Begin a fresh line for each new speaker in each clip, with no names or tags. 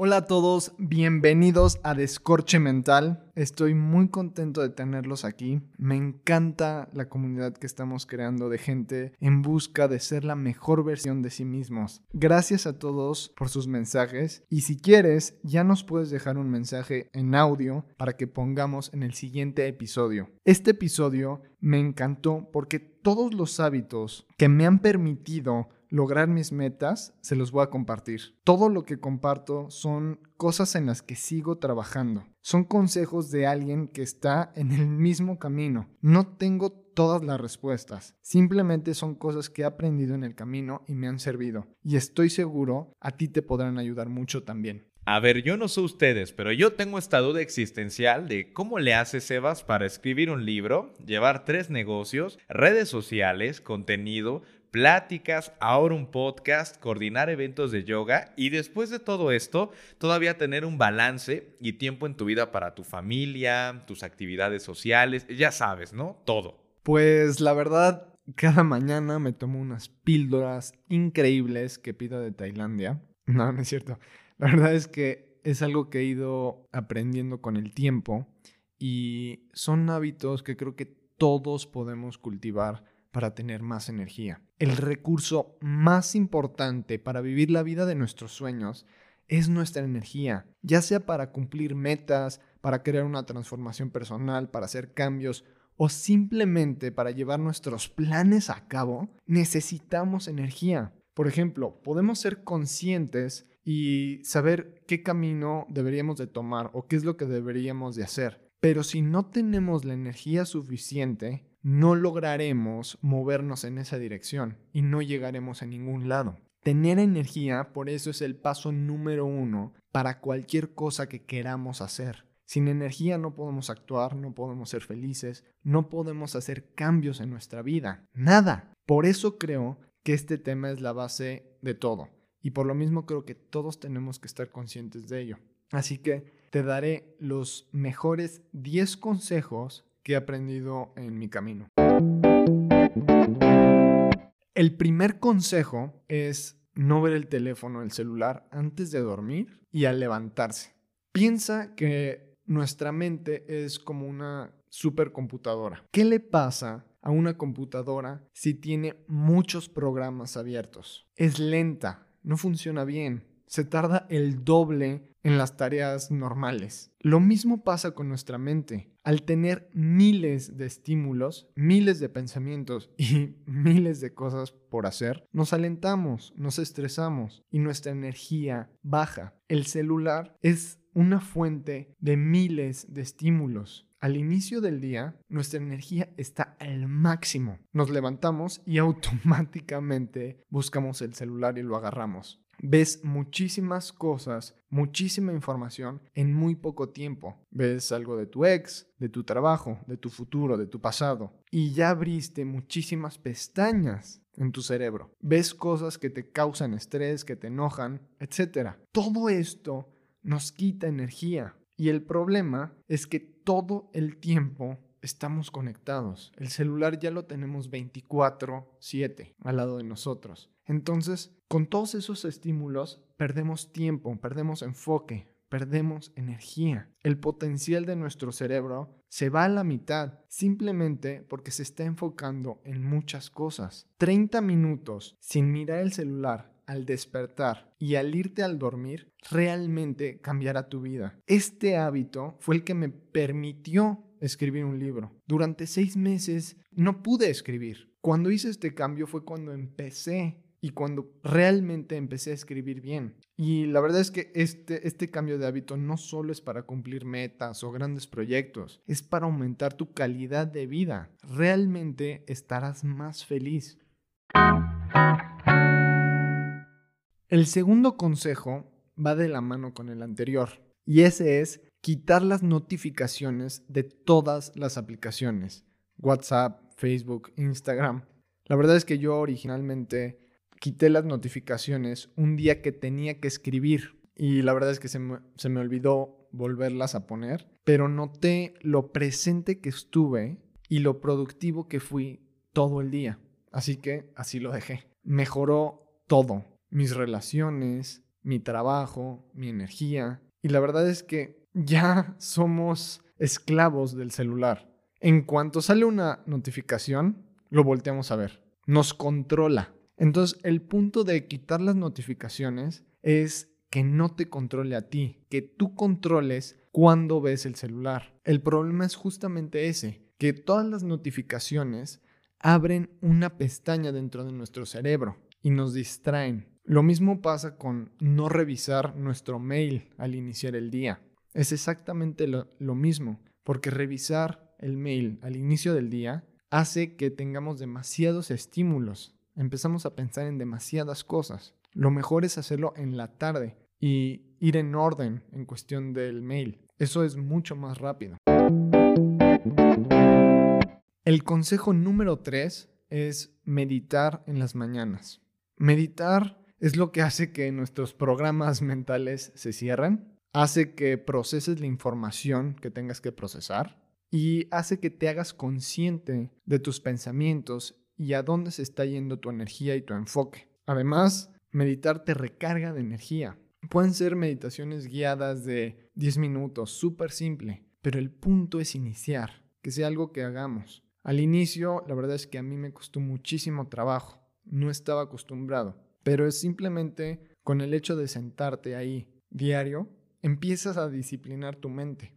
Hola a todos, bienvenidos a Descorche Mental. Estoy muy contento de tenerlos aquí. Me encanta la comunidad que estamos creando de gente en busca de ser la mejor versión de sí mismos. Gracias a todos por sus mensajes y si quieres ya nos puedes dejar un mensaje en audio para que pongamos en el siguiente episodio. Este episodio me encantó porque todos los hábitos que me han permitido lograr mis metas, se los voy a compartir. Todo lo que comparto son cosas en las que sigo trabajando. Son consejos de alguien que está en el mismo camino. No tengo todas las respuestas. Simplemente son cosas que he aprendido en el camino y me han servido. Y estoy seguro a ti te podrán ayudar mucho también.
A ver, yo no sé ustedes, pero yo tengo esta duda existencial de cómo le hace Sebas para escribir un libro, llevar tres negocios, redes sociales, contenido, pláticas, ahora un podcast, coordinar eventos de yoga y después de todo esto, todavía tener un balance y tiempo en tu vida para tu familia, tus actividades sociales, ya sabes, ¿no? Todo.
Pues la verdad, cada mañana me tomo unas píldoras increíbles que pido de Tailandia. No, no es cierto. La verdad es que es algo que he ido aprendiendo con el tiempo y son hábitos que creo que todos podemos cultivar para tener más energía. El recurso más importante para vivir la vida de nuestros sueños es nuestra energía, ya sea para cumplir metas, para crear una transformación personal, para hacer cambios o simplemente para llevar nuestros planes a cabo, necesitamos energía. Por ejemplo, podemos ser conscientes y saber qué camino deberíamos de tomar o qué es lo que deberíamos de hacer. Pero si no tenemos la energía suficiente, no lograremos movernos en esa dirección y no llegaremos a ningún lado. Tener energía, por eso es el paso número uno para cualquier cosa que queramos hacer. Sin energía no podemos actuar, no podemos ser felices, no podemos hacer cambios en nuestra vida, nada. Por eso creo que este tema es la base de todo. Y por lo mismo creo que todos tenemos que estar conscientes de ello. Así que te daré los mejores 10 consejos que he aprendido en mi camino. El primer consejo es no ver el teléfono, el celular antes de dormir y al levantarse. Piensa que nuestra mente es como una supercomputadora. ¿Qué le pasa a una computadora si tiene muchos programas abiertos? Es lenta, no funciona bien, se tarda el doble en las tareas normales. Lo mismo pasa con nuestra mente. Al tener miles de estímulos, miles de pensamientos y miles de cosas por hacer, nos alentamos, nos estresamos y nuestra energía baja. El celular es una fuente de miles de estímulos. Al inicio del día, nuestra energía está al máximo. Nos levantamos y automáticamente buscamos el celular y lo agarramos ves muchísimas cosas, muchísima información en muy poco tiempo. Ves algo de tu ex, de tu trabajo, de tu futuro, de tu pasado. Y ya abriste muchísimas pestañas en tu cerebro. Ves cosas que te causan estrés, que te enojan, etc. Todo esto nos quita energía. Y el problema es que todo el tiempo estamos conectados. El celular ya lo tenemos 24/7 al lado de nosotros. Entonces, con todos esos estímulos, perdemos tiempo, perdemos enfoque, perdemos energía. El potencial de nuestro cerebro se va a la mitad simplemente porque se está enfocando en muchas cosas. 30 minutos sin mirar el celular al despertar y al irte al dormir realmente cambiará tu vida. Este hábito fue el que me permitió escribir un libro. Durante seis meses no pude escribir. Cuando hice este cambio fue cuando empecé y cuando realmente empecé a escribir bien. Y la verdad es que este, este cambio de hábito no solo es para cumplir metas o grandes proyectos, es para aumentar tu calidad de vida. Realmente estarás más feliz. El segundo consejo va de la mano con el anterior y ese es quitar las notificaciones de todas las aplicaciones. WhatsApp, Facebook, Instagram. La verdad es que yo originalmente quité las notificaciones un día que tenía que escribir y la verdad es que se me, se me olvidó volverlas a poner, pero noté lo presente que estuve y lo productivo que fui todo el día. Así que así lo dejé. Mejoró todo, mis relaciones, mi trabajo, mi energía. Y la verdad es que ya somos esclavos del celular. En cuanto sale una notificación, lo volteamos a ver. Nos controla. Entonces, el punto de quitar las notificaciones es que no te controle a ti, que tú controles cuando ves el celular. El problema es justamente ese, que todas las notificaciones abren una pestaña dentro de nuestro cerebro y nos distraen. Lo mismo pasa con no revisar nuestro mail al iniciar el día. Es exactamente lo, mismo, porque revisar el mail al inicio del día hace que tengamos demasiados estímulos. Empezamos a pensar en demasiadas cosas. Lo mejor es hacerlo en la tarde y ir en orden en cuestión del mail. Eso es mucho más rápido. El consejo número tres es meditar en las mañanas. Meditar es lo que hace que nuestros programas mentales se cierren, hace que proceses la información que tengas que procesar y hace que te hagas consciente de tus pensamientos y a dónde se está yendo tu energía y tu enfoque. Además, meditar te recarga de energía. Pueden ser meditaciones guiadas de 10 minutos, súper simple, pero el punto es iniciar, que sea algo que hagamos. Al inicio, la verdad es que a mí me costó muchísimo trabajo, no estaba acostumbrado, pero es simplemente con el hecho de sentarte ahí diario, empiezas a disciplinar tu mente.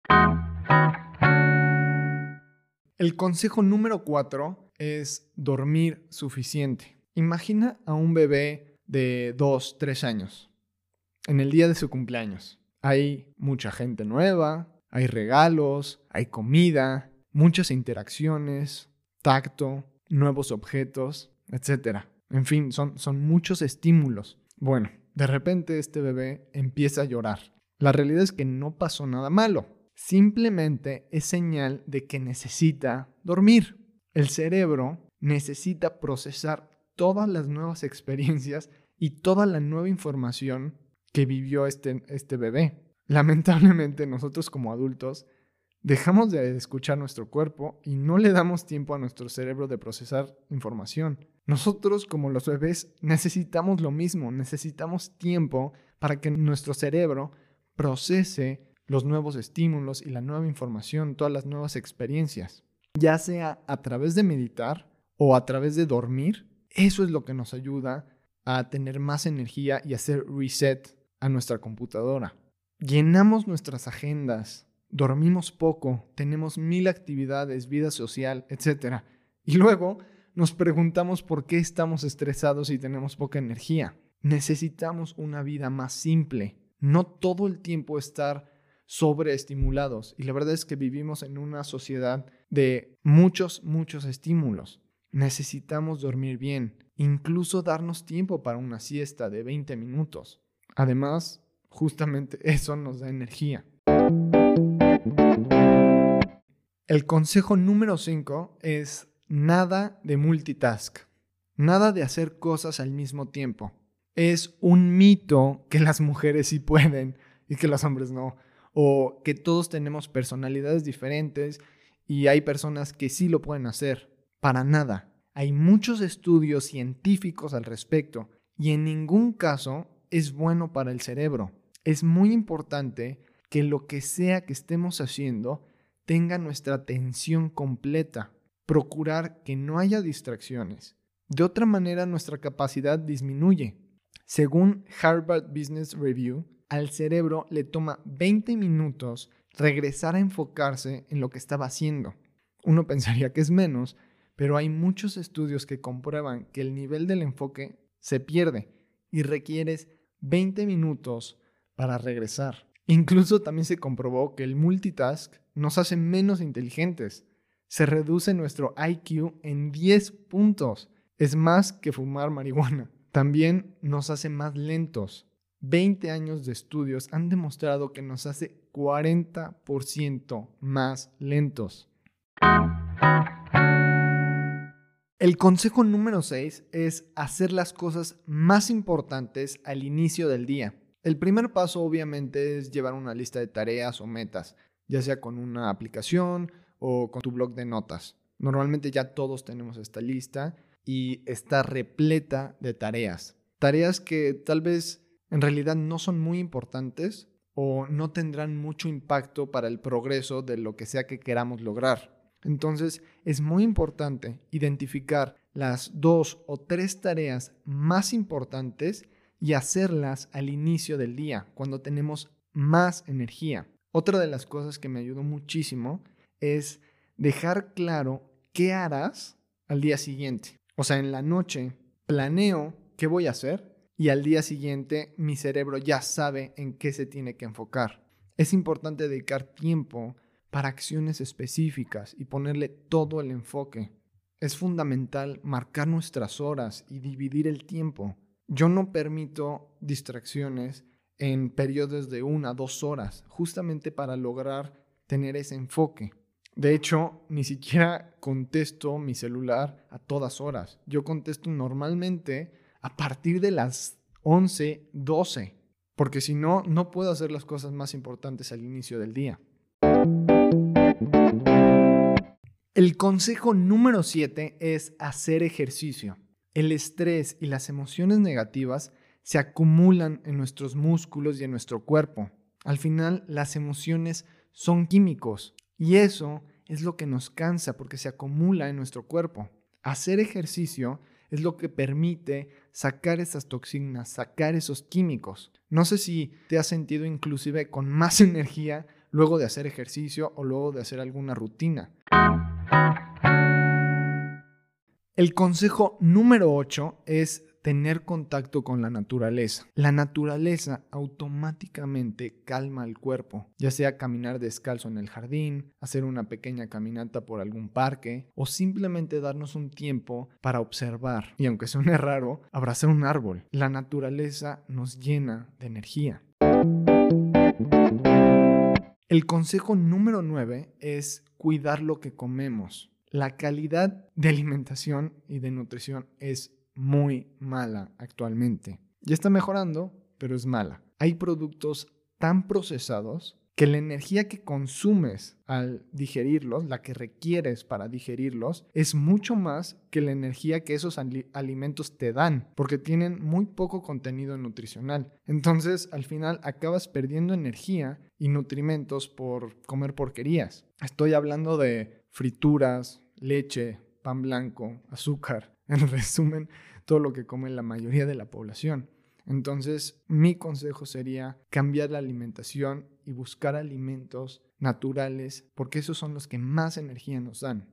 El consejo número cuatro es dormir suficiente. Imagina a un bebé de 2, 3 años, en el día de su cumpleaños. Hay mucha gente nueva, hay regalos, hay comida, muchas interacciones, tacto, nuevos objetos, etc. En fin, son, son muchos estímulos. Bueno, de repente este bebé empieza a llorar. La realidad es que no pasó nada malo. Simplemente es señal de que necesita dormir. El cerebro necesita procesar todas las nuevas experiencias y toda la nueva información que vivió este, este bebé. Lamentablemente nosotros como adultos Dejamos de escuchar nuestro cuerpo y no le damos tiempo a nuestro cerebro de procesar información. Nosotros, como los bebés, necesitamos lo mismo, necesitamos tiempo para que nuestro cerebro procese los nuevos estímulos y la nueva información, todas las nuevas experiencias. Ya sea a través de meditar o a través de dormir, eso es lo que nos ayuda a tener más energía y hacer reset a nuestra computadora. Llenamos nuestras agendas dormimos poco, tenemos mil actividades, vida social, etc. Y luego nos preguntamos por qué estamos estresados y tenemos poca energía. Necesitamos una vida más simple, no todo el tiempo estar sobreestimulados. Y la verdad es que vivimos en una sociedad de muchos, muchos estímulos. Necesitamos dormir bien, incluso darnos tiempo para una siesta de 20 minutos. Además, justamente eso nos da energía. El consejo número 5 es nada de multitask, nada de hacer cosas al mismo tiempo. Es un mito que las mujeres sí pueden y que los hombres no, o que todos tenemos personalidades diferentes y hay personas que sí lo pueden hacer. Para nada. Hay muchos estudios científicos al respecto y en ningún caso es bueno para el cerebro. Es muy importante que lo que sea que estemos haciendo tenga nuestra atención completa, procurar que no haya distracciones. De otra manera, nuestra capacidad disminuye. Según Harvard Business Review, al cerebro le toma 20 minutos regresar a enfocarse en lo que estaba haciendo. Uno pensaría que es menos, pero hay muchos estudios que comprueban que el nivel del enfoque se pierde y requieres 20 minutos para regresar. Incluso también se comprobó que el multitask nos hace menos inteligentes. Se reduce nuestro IQ en 10 puntos. Es más que fumar marihuana. También nos hace más lentos. 20 años de estudios han demostrado que nos hace 40% más lentos. El consejo número 6 es hacer las cosas más importantes al inicio del día. El primer paso obviamente es llevar una lista de tareas o metas, ya sea con una aplicación o con tu blog de notas. Normalmente ya todos tenemos esta lista y está repleta de tareas. Tareas que tal vez en realidad no son muy importantes o no tendrán mucho impacto para el progreso de lo que sea que queramos lograr. Entonces es muy importante identificar las dos o tres tareas más importantes y hacerlas al inicio del día, cuando tenemos más energía. Otra de las cosas que me ayudó muchísimo es dejar claro qué harás al día siguiente. O sea, en la noche planeo qué voy a hacer y al día siguiente mi cerebro ya sabe en qué se tiene que enfocar. Es importante dedicar tiempo para acciones específicas y ponerle todo el enfoque. Es fundamental marcar nuestras horas y dividir el tiempo. Yo no permito distracciones en periodos de una, dos horas, justamente para lograr tener ese enfoque. De hecho, ni siquiera contesto mi celular a todas horas. Yo contesto normalmente a partir de las 11, 12, porque si no, no puedo hacer las cosas más importantes al inicio del día. El consejo número 7 es hacer ejercicio. El estrés y las emociones negativas se acumulan en nuestros músculos y en nuestro cuerpo. Al final, las emociones son químicos y eso es lo que nos cansa porque se acumula en nuestro cuerpo. Hacer ejercicio es lo que permite sacar esas toxinas, sacar esos químicos. No sé si te has sentido inclusive con más energía luego de hacer ejercicio o luego de hacer alguna rutina. El consejo número 8 es tener contacto con la naturaleza. La naturaleza automáticamente calma el cuerpo, ya sea caminar descalzo en el jardín, hacer una pequeña caminata por algún parque o simplemente darnos un tiempo para observar. Y aunque suene raro, abrazar un árbol. La naturaleza nos llena de energía. El consejo número 9 es cuidar lo que comemos. La calidad de alimentación y de nutrición es muy mala actualmente. Ya está mejorando, pero es mala. Hay productos tan procesados que la energía que consumes al digerirlos, la que requieres para digerirlos, es mucho más que la energía que esos alimentos te dan, porque tienen muy poco contenido nutricional. Entonces, al final acabas perdiendo energía y nutrimentos por comer porquerías. Estoy hablando de frituras, leche, pan blanco, azúcar, en resumen, todo lo que come la mayoría de la población. Entonces, mi consejo sería cambiar la alimentación y buscar alimentos naturales, porque esos son los que más energía nos dan.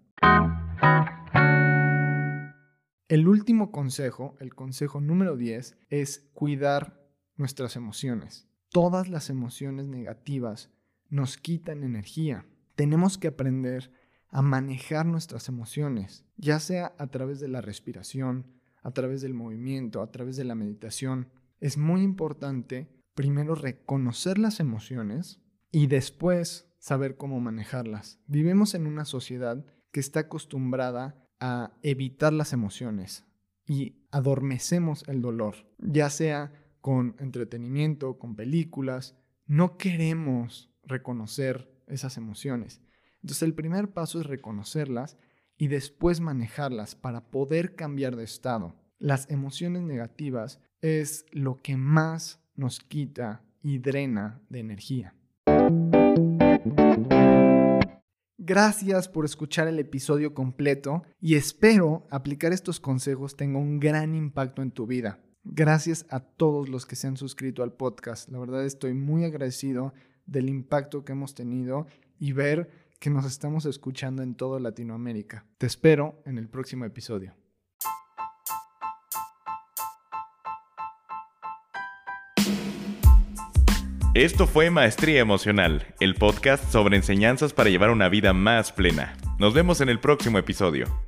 El último consejo, el consejo número 10, es cuidar nuestras emociones. Todas las emociones negativas nos quitan energía. Tenemos que aprender a manejar nuestras emociones, ya sea a través de la respiración, a través del movimiento, a través de la meditación. Es muy importante primero reconocer las emociones y después saber cómo manejarlas. Vivimos en una sociedad que está acostumbrada a evitar las emociones y adormecemos el dolor, ya sea con entretenimiento, con películas. No queremos reconocer esas emociones. Entonces el primer paso es reconocerlas y después manejarlas para poder cambiar de estado. Las emociones negativas es lo que más nos quita y drena de energía. Gracias por escuchar el episodio completo y espero aplicar estos consejos tenga un gran impacto en tu vida. Gracias a todos los que se han suscrito al podcast. La verdad estoy muy agradecido del impacto que hemos tenido y ver que nos estamos escuchando en toda Latinoamérica. Te espero en el próximo episodio.
Esto fue Maestría Emocional, el podcast sobre enseñanzas para llevar una vida más plena. Nos vemos en el próximo episodio.